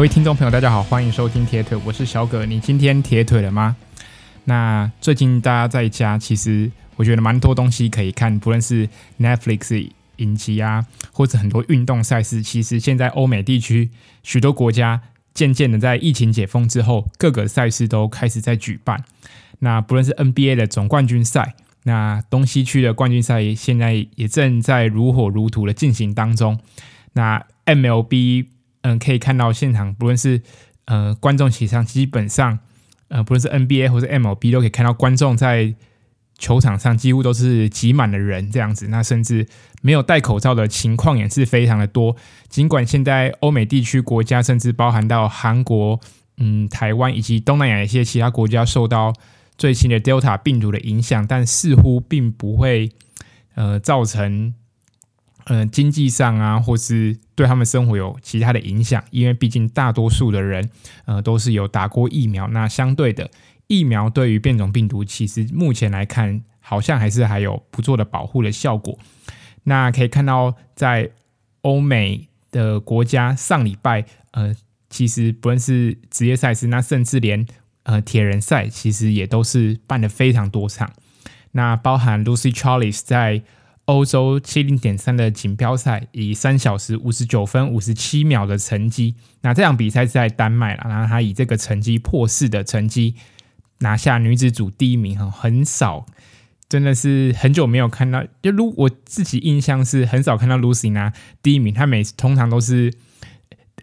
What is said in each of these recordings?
各位听众朋友，大家好，欢迎收听铁腿，我是小葛。你今天铁腿了吗？那最近大家在家，其实我觉得蛮多东西可以看，不论是 Netflix 影集啊，或者很多运动赛事。其实现在欧美地区许多国家渐渐的在疫情解封之后，各个赛事都开始在举办。那不论是 NBA 的总冠军赛，那东西区的冠军赛现在也正在如火如荼的进行当中。那 MLB 嗯，可以看到现场，不论是呃观众席上，基本上呃不论是 NBA 或者 MLB，都可以看到观众在球场上几乎都是挤满了人这样子。那甚至没有戴口罩的情况也是非常的多。尽管现在欧美地区国家，甚至包含到韩国、嗯台湾以及东南亚一些其他国家受到最新的 Delta 病毒的影响，但似乎并不会呃造成。呃，经济上啊，或是对他们生活有其他的影响，因为毕竟大多数的人，呃，都是有打过疫苗。那相对的，疫苗对于变种病毒，其实目前来看，好像还是还有不错的保护的效果。那可以看到，在欧美的国家，上礼拜，呃，其实不论是职业赛事，那甚至连呃铁人赛，其实也都是办了非常多场。那包含 Lucy Charles 在。欧洲七零点三的锦标赛，以三小时五十九分五十七秒的成绩，那这场比赛是在丹麦了，然后他以这个成绩破四的成绩拿下女子组第一名，哈，很少，真的是很久没有看到，就如我自己印象是很少看到 Lucy 拿第一名，她每次通常都是，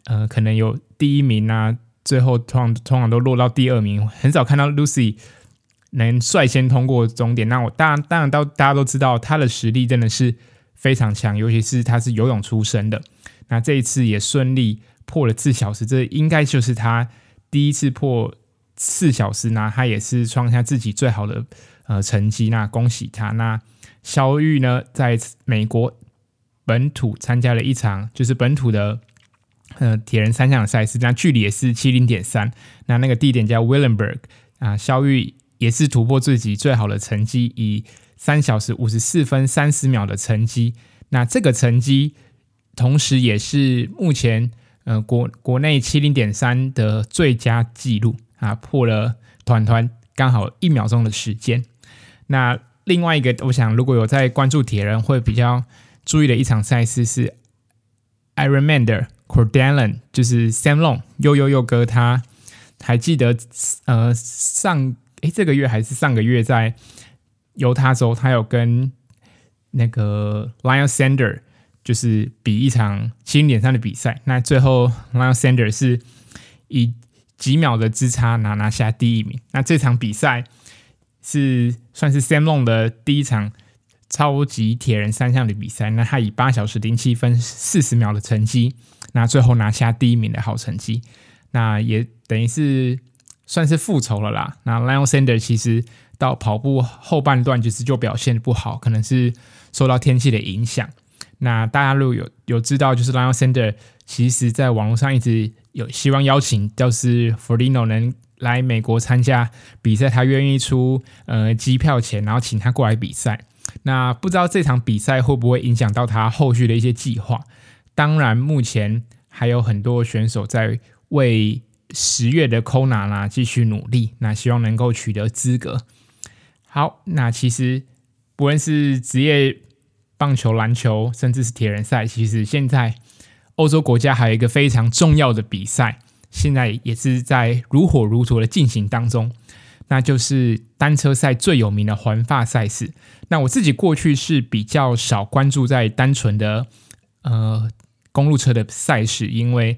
呃，可能有第一名啊，最后通常通常都落到第二名，很少看到 Lucy。能率先通过终点，那我当然当然到大家都知道他的实力真的是非常强，尤其是他是游泳出身的，那这一次也顺利破了四小时，这应该就是他第一次破四小时，那他也是创下自己最好的呃成绩，那恭喜他。那肖玉呢，在美国本土参加了一场就是本土的呃铁人三项赛事，那距离也是七零点三，那那个地点叫 Willenburg 啊，肖玉。也是突破自己最好的成绩，以三小时五十四分三十秒的成绩。那这个成绩，同时也是目前呃国国内七零点三的最佳纪录啊，破了团团刚好一秒钟的时间。那另外一个，我想如果有在关注铁人，会比较注意的一场赛事是 Ironman 的 Coeur d'Alene，就是 Sam Long 悠悠悠哥，他还记得呃上。诶，这个月还是上个月，在犹他州，他有跟那个 Lion Sander 就是比一场七零点三的比赛。那最后 Lion Sander 是以几秒的之差拿拿下第一名。那这场比赛是算是 Sam Long 的第一场超级铁人三项的比赛。那他以八小时零七分四十秒的成绩，那最后拿下第一名的好成绩。那也等于是。算是复仇了啦。那 Lion Sander 其实到跑步后半段其实就表现不好，可能是受到天气的影响。那大家如果有有知道，就是 Lion Sander 其实在网络上一直有希望邀请，就是 Florenno 能来美国参加比赛，他愿意出呃机票钱，然后请他过来比赛。那不知道这场比赛会不会影响到他后续的一些计划？当然，目前还有很多选手在为。十月的 Kona 啦，继续努力，那希望能够取得资格。好，那其实不论是职业棒球、篮球，甚至是铁人赛，其实现在欧洲国家还有一个非常重要的比赛，现在也是在如火如荼的进行当中，那就是单车赛最有名的环法赛事。那我自己过去是比较少关注在单纯的呃公路车的赛事，因为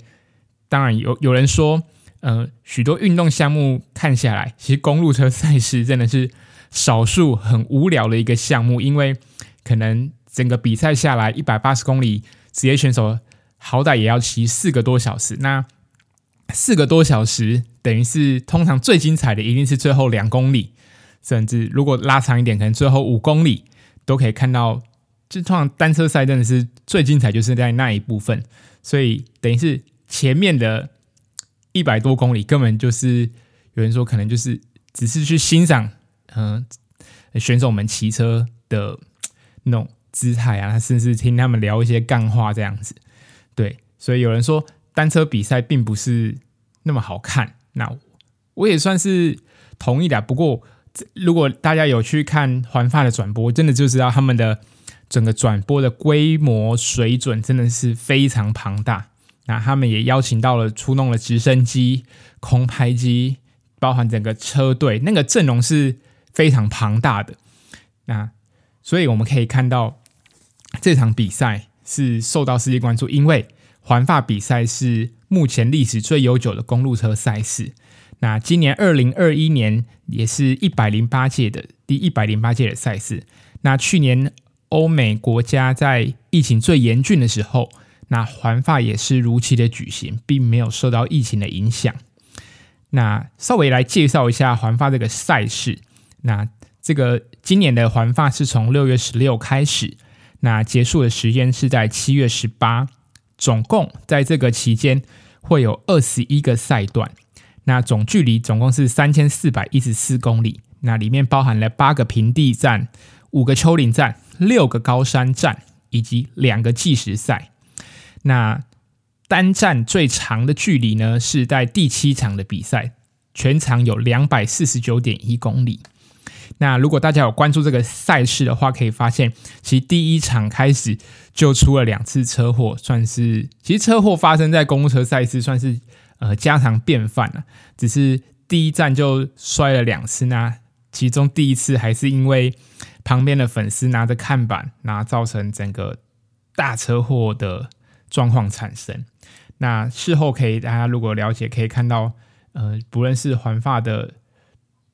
当然有有人说。呃，许多运动项目看下来，其实公路车赛事真的是少数很无聊的一个项目，因为可能整个比赛下来一百八十公里，职业选手好歹也要骑四个多小时。那四个多小时等于是通常最精彩的一定是最后两公里，甚至如果拉长一点，可能最后五公里都可以看到。就通常单车赛真的是最精彩，就是在那一部分，所以等于是前面的。一百多公里根本就是有人说，可能就是只是去欣赏，嗯、呃，选手们骑车的那种姿态啊，甚至听他们聊一些干话这样子。对，所以有人说单车比赛并不是那么好看。那我也算是同意的。不过，如果大家有去看环法的转播，真的就知道他们的整个转播的规模水准真的是非常庞大。那他们也邀请到了出动了直升机、空拍机，包含整个车队，那个阵容是非常庞大的。那所以我们可以看到这场比赛是受到世界关注，因为环法比赛是目前历史最悠久的公路车赛事。那今年二零二一年也是一百零八届的第一百零八届的赛事。那去年欧美国家在疫情最严峻的时候。那环法也是如期的举行，并没有受到疫情的影响。那稍微来介绍一下环法这个赛事。那这个今年的环法是从六月十六开始，那结束的时间是在七月十八。总共在这个期间会有二十一个赛段，那总距离总共是三千四百一十四公里。那里面包含了八个平地站、五个丘陵站、六个高山站以及两个计时赛。那单站最长的距离呢，是在第七场的比赛，全长有两百四十九点一公里。那如果大家有关注这个赛事的话，可以发现，其实第一场开始就出了两次车祸，算是其实车祸发生在公路车赛事算是呃家常便饭了。只是第一站就摔了两次，那其中第一次还是因为旁边的粉丝拿着看板，那造成整个大车祸的。状况产生，那事后可以大家如果了解，可以看到，呃，不论是环发的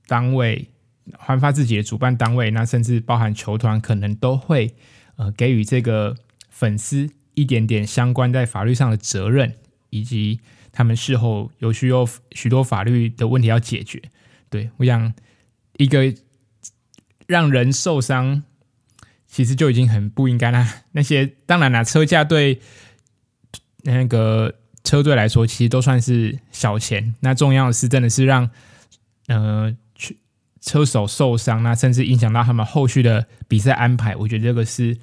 单位，环发自己的主办单位，那甚至包含球团，可能都会呃给予这个粉丝一点点相关在法律上的责任，以及他们事后有需要许多法律的问题要解决。对，我想一个让人受伤，其实就已经很不应该啦。那些当然啦，车价对。那个车队来说，其实都算是小钱。那重要的是，真的是让呃去车手受伤，那甚至影响到他们后续的比赛安排。我觉得这个是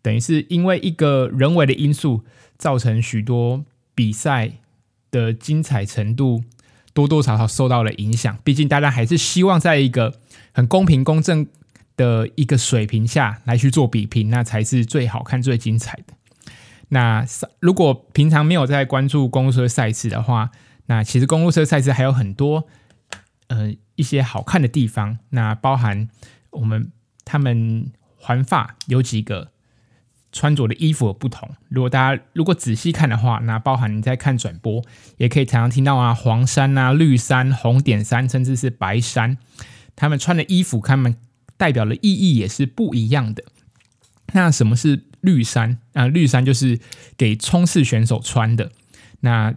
等于是因为一个人为的因素，造成许多比赛的精彩程度多多少少受到了影响。毕竟大家还是希望在一个很公平公正的一个水平下来去做比拼，那才是最好看、最精彩的。那如果平常没有在关注公路车赛事的话，那其实公路车赛事还有很多呃一些好看的地方。那包含我们他们环法有几个穿着的衣服不同。如果大家如果仔细看的话，那包含你在看转播，也可以常常听到啊黄衫啊、绿衫、红点衫，甚至是白衫，他们穿的衣服，他们代表的意义也是不一样的。那什么是绿衫啊？绿衫就是给冲刺选手穿的。那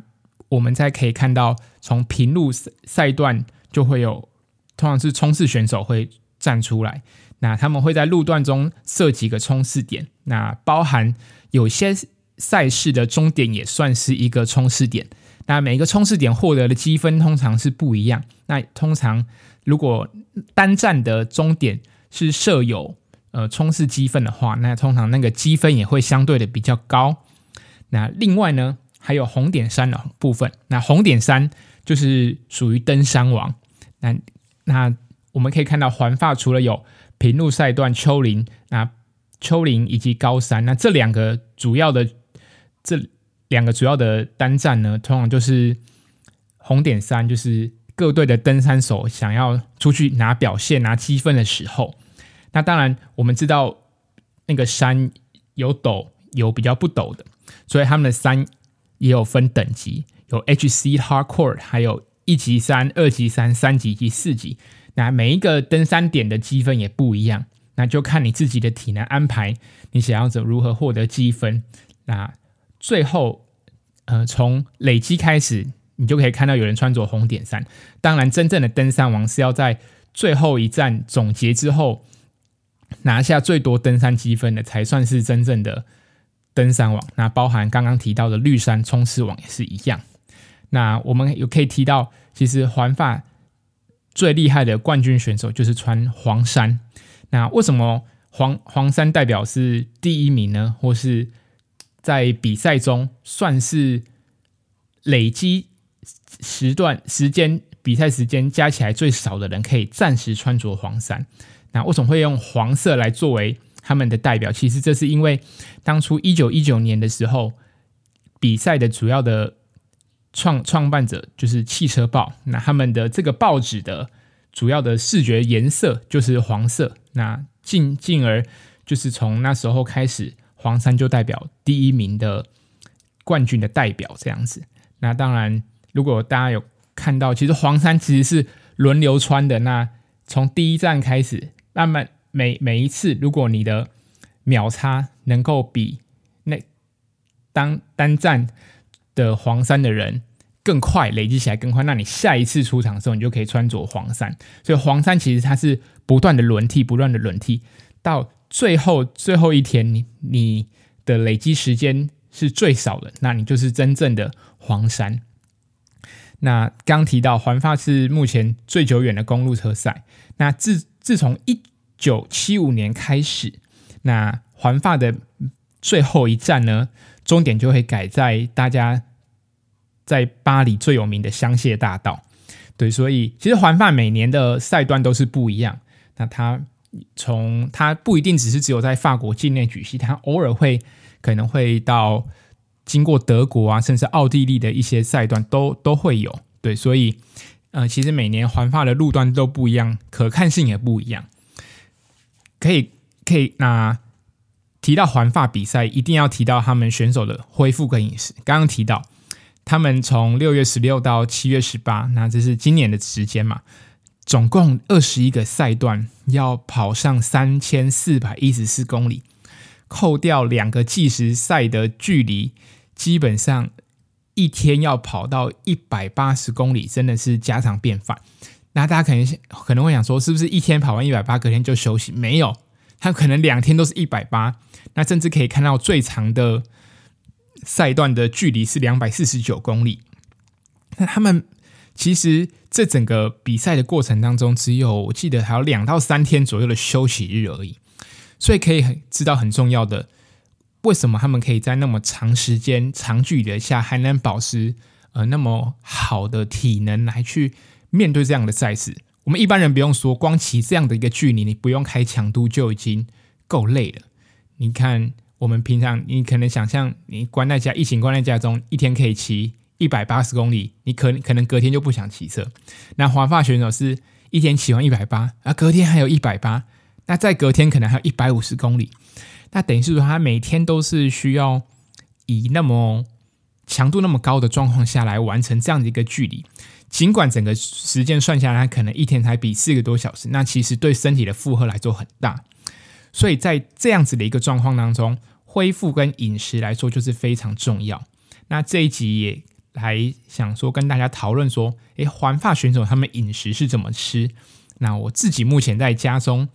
我们再可以看到，从平路赛段就会有，通常是冲刺选手会站出来。那他们会在路段中设几个冲刺点。那包含有些赛事的终点也算是一个冲刺点。那每一个冲刺点获得的积分通常是不一样。那通常如果单站的终点是设有。呃，冲刺积分的话，那通常那个积分也会相对的比较高。那另外呢，还有红点衫的部分。那红点衫就是属于登山王。那那我们可以看到，环法除了有平路赛段、丘陵、那丘陵以及高山，那这两个主要的这两个主要的单站呢，通常就是红点衫，就是各队的登山手想要出去拿表现、拿积分的时候。那当然，我们知道那个山有陡，有比较不陡的，所以他们的山也有分等级，有 HC Hardcore，还有一级山、二级山、三级及四级。那每一个登山点的积分也不一样，那就看你自己的体能安排，你想要怎如何获得积分。那最后，呃，从累积开始，你就可以看到有人穿着红点衫。当然，真正的登山王是要在最后一站总结之后。拿下最多登山积分的才算是真正的登山王。那包含刚刚提到的绿山冲刺王也是一样。那我们有可以提到，其实环法最厉害的冠军选手就是穿黄衫。那为什么黄黄衫代表是第一名呢？或是在比赛中算是累积时段时间比赛时间加起来最少的人可以暂时穿着黄衫。那为什么会用黄色来作为他们的代表？其实这是因为当初一九一九年的时候，比赛的主要的创创办者就是汽车报，那他们的这个报纸的主要的视觉颜色就是黄色。那进进而就是从那时候开始，黄衫就代表第一名的冠军的代表这样子。那当然，如果大家有看到，其实黄衫其实是轮流穿的。那从第一站开始。那么每每一次，如果你的秒差能够比那当单站的黄衫的人更快，累积起来更快，那你下一次出场的时候，你就可以穿着黄衫。所以黄衫其实它是不断的轮替，不断的轮替，到最后最后一天，你你的累积时间是最少的，那你就是真正的黄衫。那刚提到环法是目前最久远的公路车赛，那自自从一九七五年开始，那环法的最后一站呢，终点就会改在大家在巴黎最有名的香榭大道。对，所以其实环法每年的赛段都是不一样。那它从它不一定只是只有在法国境内举行，它偶尔会可能会到经过德国啊，甚至奥地利的一些赛段都都会有。对，所以。呃，其实每年环法的路段都不一样，可看性也不一样。可以，可以。那提到环法比赛，一定要提到他们选手的恢复跟饮食。刚刚提到，他们从六月十六到七月十八，那这是今年的时间嘛？总共二十一个赛段，要跑上三千四百一十四公里，扣掉两个计时赛的距离，基本上。一天要跑到一百八十公里，真的是家常便饭。那大家可能可能会想说，是不是一天跑完一百八，隔天就休息？没有，他可能两天都是一百八。那甚至可以看到最长的赛段的距离是两百四十九公里。那他们其实这整个比赛的过程当中，只有我记得还有两到三天左右的休息日而已。所以可以很知道很重要的。为什么他们可以在那么长时间、长距离下还能保持呃那么好的体能来去面对这样的赛事？我们一般人不用说，光骑这样的一个距离，你不用开强度就已经够累了。你看，我们平常你可能想象，你关在家，疫情关在家中，一天可以骑一百八十公里，你可可能隔天就不想骑车。那环法选手是一天骑完一百八，啊，隔天还有一百八，那再隔天可能还有一百五十公里。那等于是说，他每天都是需要以那么强度那么高的状况下来完成这样的一个距离。尽管整个时间算下来，可能一天才比四个多小时，那其实对身体的负荷来说很大。所以在这样子的一个状况当中，恢复跟饮食来说就是非常重要。那这一集也来想说跟大家讨论说，诶，环法选手他们饮食是怎么吃？那我自己目前在家中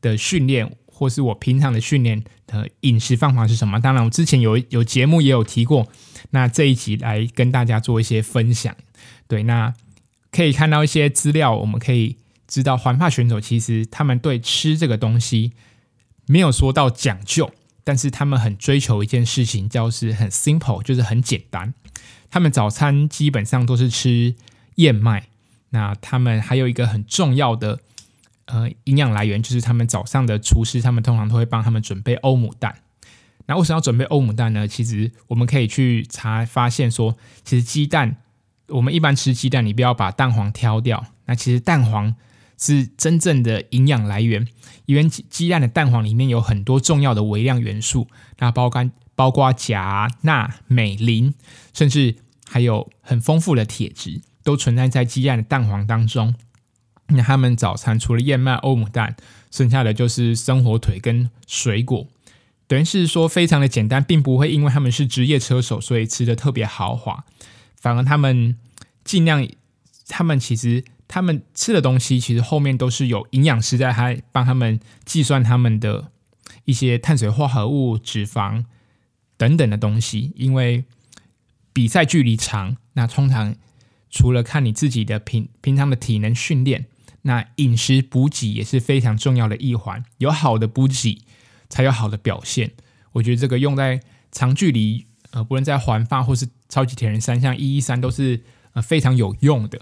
的训练。或是我平常的训练的饮食方法是什么？当然，我之前有有节目也有提过。那这一集来跟大家做一些分享。对，那可以看到一些资料，我们可以知道环法选手其实他们对吃这个东西没有说到讲究，但是他们很追求一件事情，就是很 simple，就是很简单。他们早餐基本上都是吃燕麦。那他们还有一个很重要的。呃，营养来源就是他们早上的厨师，他们通常都会帮他们准备欧姆蛋。那为什么要准备欧姆蛋呢？其实我们可以去查发现说，其实鸡蛋，我们一般吃鸡蛋，你不要把蛋黄挑掉。那其实蛋黄是真正的营养来源，因为鸡蛋的蛋黄里面有很多重要的微量元素，那包括包括钾、钠、镁、磷，甚至还有很丰富的铁质，都存在在鸡蛋的蛋黄当中。那他们早餐除了燕麦、欧姆蛋，剩下的就是生火腿跟水果，等于是说非常的简单，并不会因为他们是职业车手，所以吃的特别豪华。反而他们尽量，他们其实他们吃的东西，其实后面都是有营养师在还帮他们计算他们的一些碳水化合物、脂肪等等的东西。因为比赛距离长，那通常除了看你自己的平平常的体能训练。那饮食补给也是非常重要的一环，有好的补给才有好的表现。我觉得这个用在长距离呃，不论在环法或是超级铁人三项一一三都是呃非常有用的。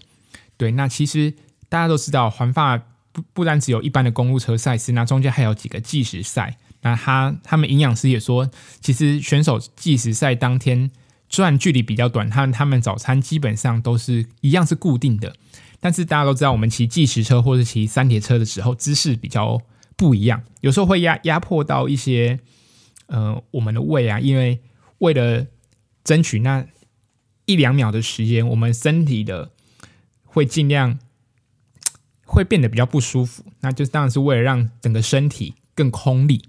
对，那其实大家都知道，环法不不单只有一般的公路车赛事，那中间还有几个计时赛。那他他们营养师也说，其实选手计时赛当天虽然距离比较短，他们他们早餐基本上都是一样是固定的。但是大家都知道，我们骑计时车或者骑三铁车的时候，姿势比较不一样，有时候会压压迫到一些呃我们的胃啊，因为为了争取那一两秒的时间，我们身体的会尽量会变得比较不舒服，那就当然是为了让整个身体更空力，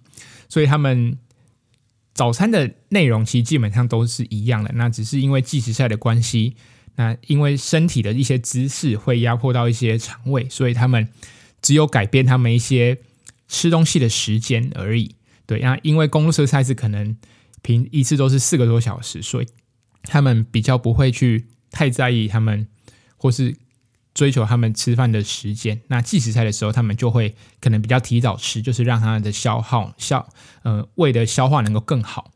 所以他们早餐的内容其实基本上都是一样的，那只是因为计时赛的关系。那因为身体的一些姿势会压迫到一些肠胃，所以他们只有改变他们一些吃东西的时间而已。对，那因为公路车赛事可能平一次都是四个多小时，所以他们比较不会去太在意他们或是追求他们吃饭的时间。那计时赛的时候，他们就会可能比较提早吃，就是让他们的消耗消呃胃的消化能够更好。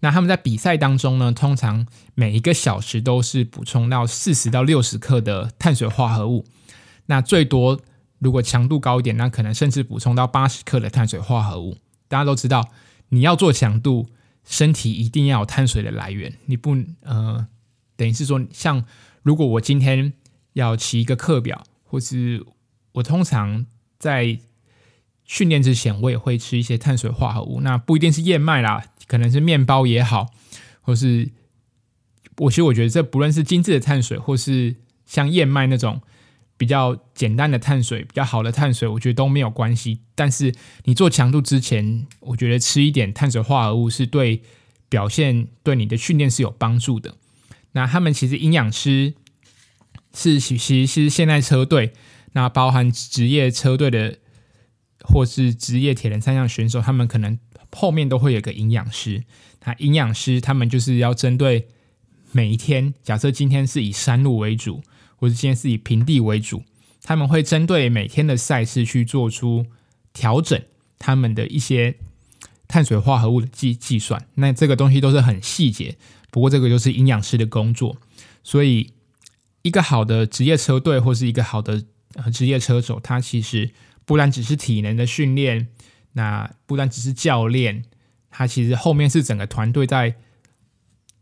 那他们在比赛当中呢，通常每一个小时都是补充到四十到六十克的碳水化合物。那最多如果强度高一点，那可能甚至补充到八十克的碳水化合物。大家都知道，你要做强度，身体一定要有碳水的来源。你不呃，等于是说，像如果我今天要骑一个课表，或是我通常在训练之前，我也会吃一些碳水化合物。那不一定是燕麦啦。可能是面包也好，或是我其实我觉得这不论是精致的碳水，或是像燕麦那种比较简单的碳水，比较好的碳水，我觉得都没有关系。但是你做强度之前，我觉得吃一点碳水化合物是对表现、对你的训练是有帮助的。那他们其实营养师是其实是现在车队，那包含职业车队的或是职业铁人三项选手，他们可能。后面都会有个营养师，那营养师他们就是要针对每一天，假设今天是以山路为主，或者今天是以平地为主，他们会针对每天的赛事去做出调整，他们的一些碳水化合物的计计算。那这个东西都是很细节，不过这个就是营养师的工作。所以，一个好的职业车队或是一个好的职业车手，他其实不单只是体能的训练。那不单只是教练，他其实后面是整个团队在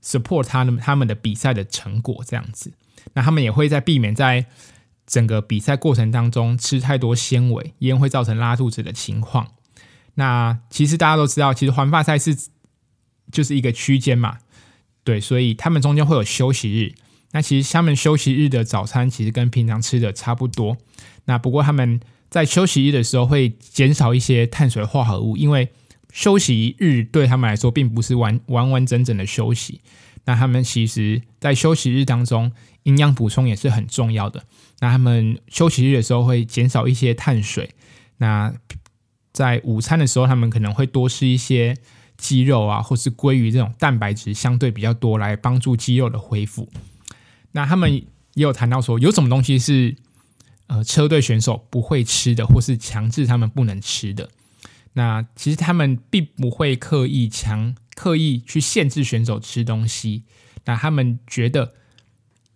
support 他们他们的比赛的成果这样子。那他们也会在避免在整个比赛过程当中吃太多纤维，因为会造成拉肚子的情况。那其实大家都知道，其实环法赛事就是一个区间嘛，对，所以他们中间会有休息日。那其实他们休息日的早餐其实跟平常吃的差不多。那不过他们。在休息日的时候会减少一些碳水化合物，因为休息日对他们来说并不是完完完整整的休息。那他们其实，在休息日当中，营养补充也是很重要的。那他们休息日的时候会减少一些碳水。那在午餐的时候，他们可能会多吃一些鸡肉啊，或是鲑鱼这种蛋白质相对比较多，来帮助肌肉的恢复。那他们也有谈到说，有什么东西是？呃，车队选手不会吃的，或是强制他们不能吃的，那其实他们并不会刻意强、刻意去限制选手吃东西。那他们觉得，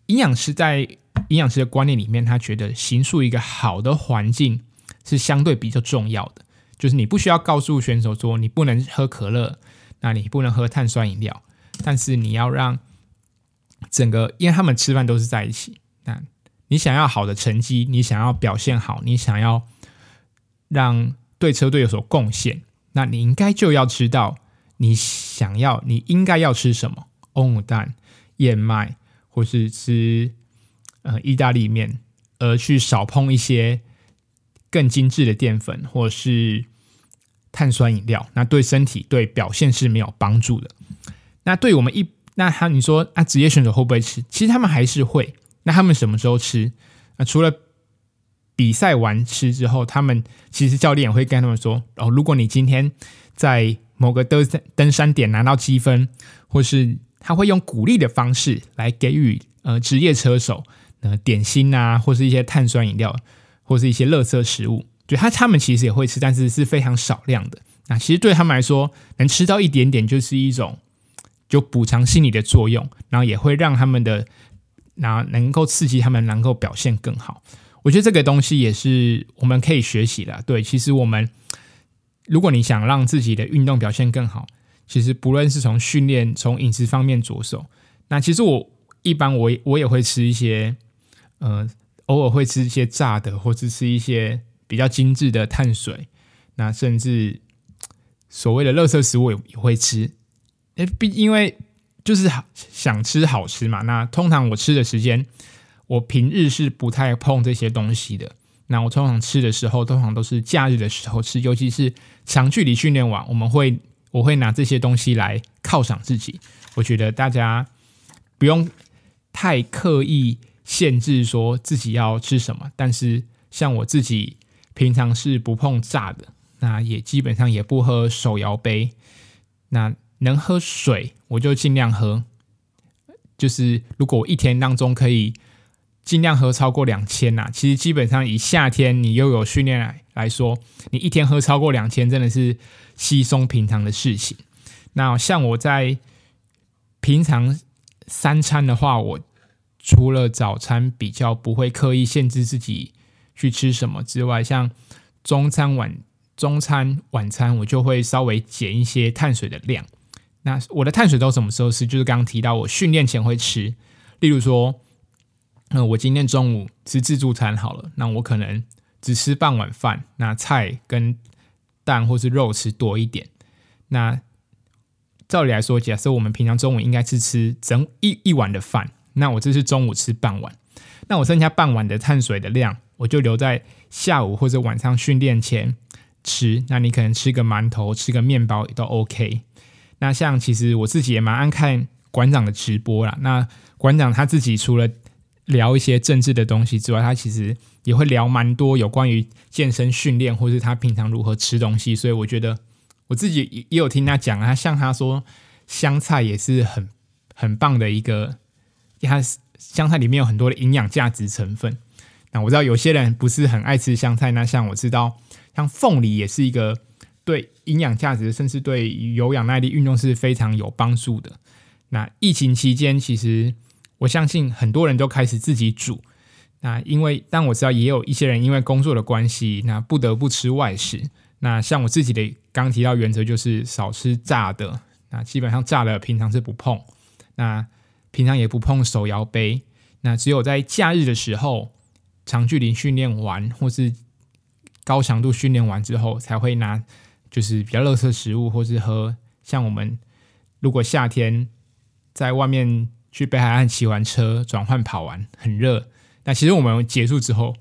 营养师在营养师的观念里面，他觉得形塑一个好的环境是相对比较重要的。就是你不需要告诉选手说你不能喝可乐，那你不能喝碳酸饮料，但是你要让整个，因为他们吃饭都是在一起，那。你想要好的成绩，你想要表现好，你想要让对车队有所贡献，那你应该就要知道你想要，你应该要吃什么：欧姆蛋、燕麦，或是吃呃意大利面，而去少碰一些更精致的淀粉，或是碳酸饮料。那对身体对表现是没有帮助的。那对我们一那他你说啊，职业选手会不会吃？其实他们还是会。那他们什么时候吃？那除了比赛完吃之后，他们其实教练也会跟他们说：哦，如果你今天在某个登山登山点拿到积分，或是他会用鼓励的方式来给予呃职业车手呃点心啊，或是一些碳酸饮料，或是一些垃圾食物。就他他们其实也会吃，但是是非常少量的。那其实对他们来说，能吃到一点点就是一种就补偿心理的作用，然后也会让他们的，那能够刺激他们能够表现更好。我觉得这个东西也是我们可以学习的。对，其实我们如果你想让自己的运动表现更好，其实不论是从训练、从饮食方面着手，那其实我一般我我也会吃一些，呃，偶尔会吃一些炸的，或者吃一些比较精致的碳水，那甚至所谓的垃圾食物也也会吃。毕因为就是好想吃好吃嘛。那通常我吃的时间，我平日是不太碰这些东西的。那我通常吃的时候，通常都是假日的时候吃，尤其是长距离训练完，我们会我会拿这些东西来犒赏自己。我觉得大家不用太刻意限制说自己要吃什么，但是像我自己平常是不碰炸的，那也基本上也不喝手摇杯，那。能喝水我就尽量喝，就是如果我一天当中可以尽量喝超过两千呐，其实基本上以夏天你又有训练来来说，你一天喝超过两千真的是稀松平常的事情。那像我在平常三餐的话，我除了早餐比较不会刻意限制自己去吃什么之外，像中餐晚中餐晚餐我就会稍微减一些碳水的量。那我的碳水都什么时候吃？就是刚刚提到我训练前会吃，例如说，嗯，我今天中午吃自助餐好了，那我可能只吃半碗饭，那菜跟蛋或是肉吃多一点。那照理来说，假设我们平常中午应该是吃整一一碗的饭，那我这是中午吃半碗，那我剩下半碗的碳水的量，我就留在下午或者晚上训练前吃。那你可能吃个馒头，吃个面包也都 OK。那像其实我自己也蛮爱看馆长的直播啦。那馆长他自己除了聊一些政治的东西之外，他其实也会聊蛮多有关于健身训练，或是他平常如何吃东西。所以我觉得我自己也有听他讲啊。他像他说香菜也是很很棒的一个，他香菜里面有很多的营养价值成分。那我知道有些人不是很爱吃香菜，那像我知道像凤梨也是一个。对营养价值，甚至对有氧耐力运动是非常有帮助的。那疫情期间，其实我相信很多人都开始自己煮。那因为，但我知道也有一些人因为工作的关系，那不得不吃外食。那像我自己的刚提到原则就是少吃炸的。那基本上炸的平常是不碰。那平常也不碰手摇杯。那只有在假日的时候，长距离训练完或是高强度训练完之后，才会拿。就是比较垃圾食物，或是喝像我们如果夏天在外面去北海岸骑完车转换跑完很热，那其实我们结束之后，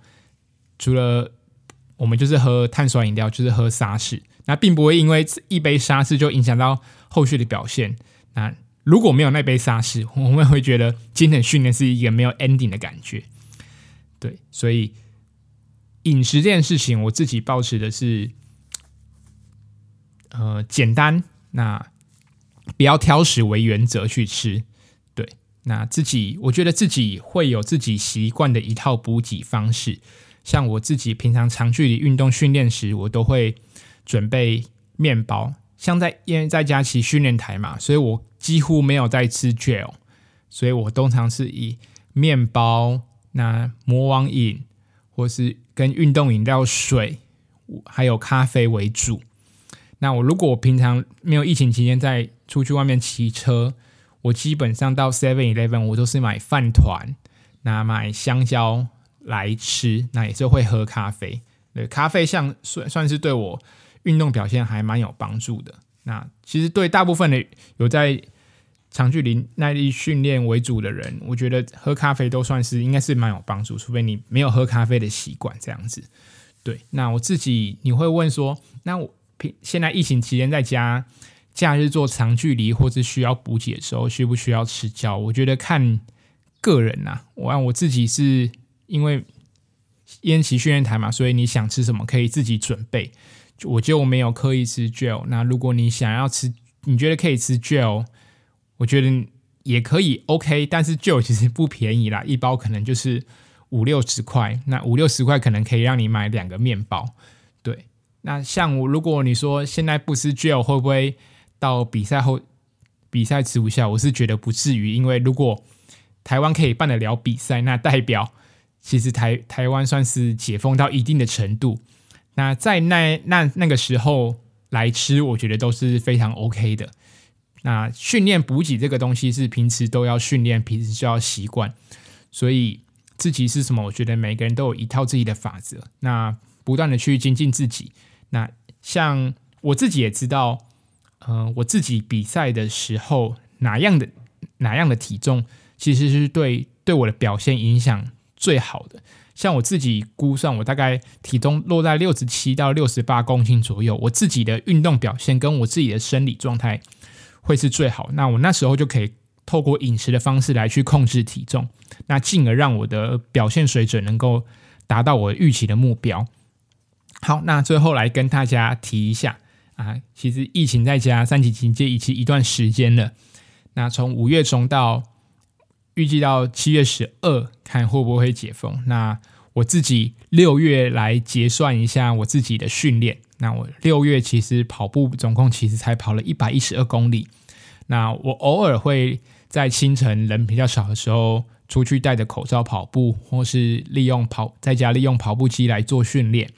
除了我们就是喝碳酸饮料，就是喝沙士，那并不会因为一杯沙士就影响到后续的表现。那如果没有那杯沙士，我们会觉得今天训练是一个没有 ending 的感觉。对，所以饮食这件事情，我自己保持的是。呃，简单，那不要挑食为原则去吃，对，那自己我觉得自己会有自己习惯的一套补给方式，像我自己平常长距离运动训练时，我都会准备面包，像在因为在家骑训练台嘛，所以我几乎没有在吃 gel，所以我通常是以面包、那魔王饮或是跟运动饮料水还有咖啡为主。那我如果我平常没有疫情期间在出去外面骑车，我基本上到 Seven Eleven 我都是买饭团，那买香蕉来吃，那也是会喝咖啡。对，咖啡像算算是对我运动表现还蛮有帮助的。那其实对大部分的有在长距离耐力训练为主的人，我觉得喝咖啡都算是应该是蛮有帮助，除非你没有喝咖啡的习惯这样子。对，那我自己你会问说，那我。平现在疫情期间在家，假日做长距离或是需要补给的时候，需不需要吃胶？我觉得看个人呐、我按我自己是因为烟骑训练台嘛，所以你想吃什么可以自己准备。我就没有刻意吃 gel。那如果你想要吃，你觉得可以吃 gel，我觉得也可以 OK。但是 gel 其实不便宜啦，一包可能就是五六十块。那五六十块可能可以让你买两个面包。那像我，如果你说现在不吃 gel 会不会到比赛后比赛吃不下，我是觉得不至于，因为如果台湾可以办得了比赛，那代表其实台台湾算是解封到一定的程度。那在那那那个时候来吃，我觉得都是非常 OK 的。那训练补给这个东西是平时都要训练，平时就要习惯。所以自己是什么？我觉得每个人都有一套自己的法则。那不断的去精进自己。那像我自己也知道，嗯、我自己比赛的时候哪样的哪样的体重，其实是对对我的表现影响最好的。像我自己估算，我大概体重落在六十七到六十八公斤左右，我自己的运动表现跟我自己的生理状态会是最好。那我那时候就可以透过饮食的方式来去控制体重，那进而让我的表现水准能够达到我预期的目标。好，那最后来跟大家提一下啊，其实疫情在家三级警戒已经一段时间了，那从五月中到。预计到七月十二，看会不会解封。那我自己六月来结算一下我自己的训练。那我六月其实跑步总共其实才跑了一百一十二公里。那我偶尔会在清晨人比较少的时候出去戴着口罩跑步，或是利用跑在家利用跑步机来做训练。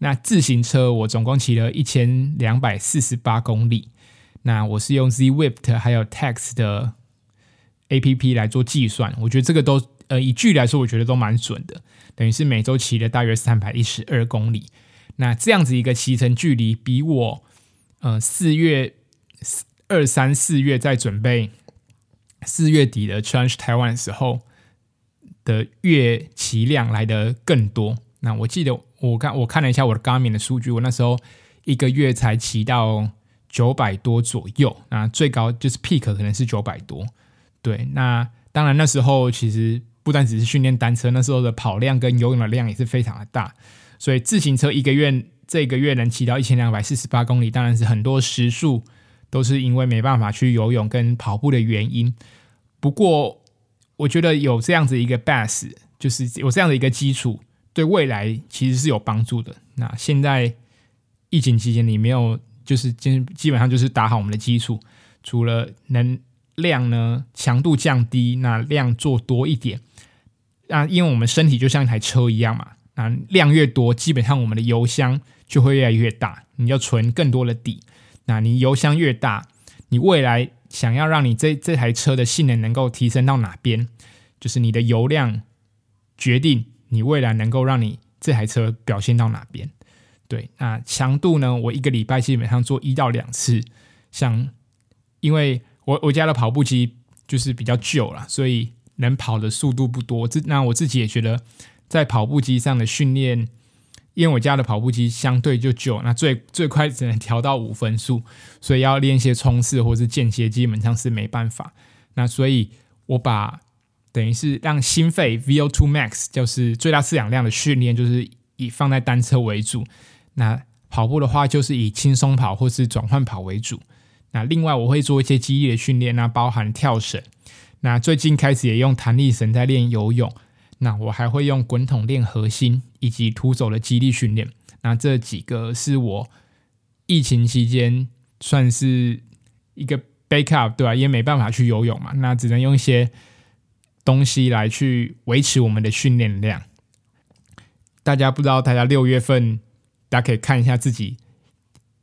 那自行车我总共骑了一千两百四十八公里。那我是用 Zwift 还有 Tacx 的。A P P 来做计算，我觉得这个都呃以距离来说，我觉得都蛮准的。等于是每周骑了大约三百一十二公里，那这样子一个骑乘距离，比我呃四月二三四月在准备四月底的 Challenge Taiwan 时候的月骑量来得更多。那我记得我看我看了一下我的 Garmin 的数据，我那时候一个月才骑到九百多左右，那最高就是 Peak 可能是九百多。对，那当然那时候其实不单只是训练单车，那时候的跑量跟游泳的量也是非常的大，所以自行车一个月这个月能骑到一千两百四十八公里，当然是很多时数都是因为没办法去游泳跟跑步的原因。不过我觉得有这样子一个 base，就是有这样的一个基础，对未来其实是有帮助的。那现在疫情期间你没有，就是基基本上就是打好我们的基础，除了能。量呢，强度降低，那量做多一点。那因为我们身体就像一台车一样嘛，那量越多，基本上我们的油箱就会越来越大。你要存更多的底，那你油箱越大，你未来想要让你这这台车的性能能够提升到哪边，就是你的油量决定你未来能够让你这台车表现到哪边。对，那强度呢，我一个礼拜基本上做一到两次，像因为。我我家的跑步机就是比较旧了，所以能跑的速度不多。这那我自己也觉得，在跑步机上的训练，因为我家的跑步机相对就旧，那最最快只能调到五分速，所以要练一些冲刺或是间歇，基本上是没办法。那所以我把等于是让心肺 VO2 Max，就是最大摄氧量的训练，就是以放在单车为主。那跑步的话，就是以轻松跑或是转换跑为主。那另外我会做一些肌力的训练，那包含跳绳。那最近开始也用弹力绳在练游泳。那我还会用滚筒练核心以及徒手的肌力训练。那这几个是我疫情期间算是一个 backup，对吧？也没办法去游泳嘛，那只能用一些东西来去维持我们的训练量。大家不知道，大家六月份大家可以看一下自己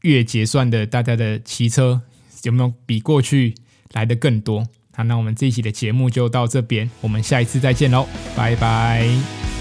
月结算的大家的骑车。有没有比过去来的更多？好，那我们这一期的节目就到这边，我们下一次再见喽，拜拜。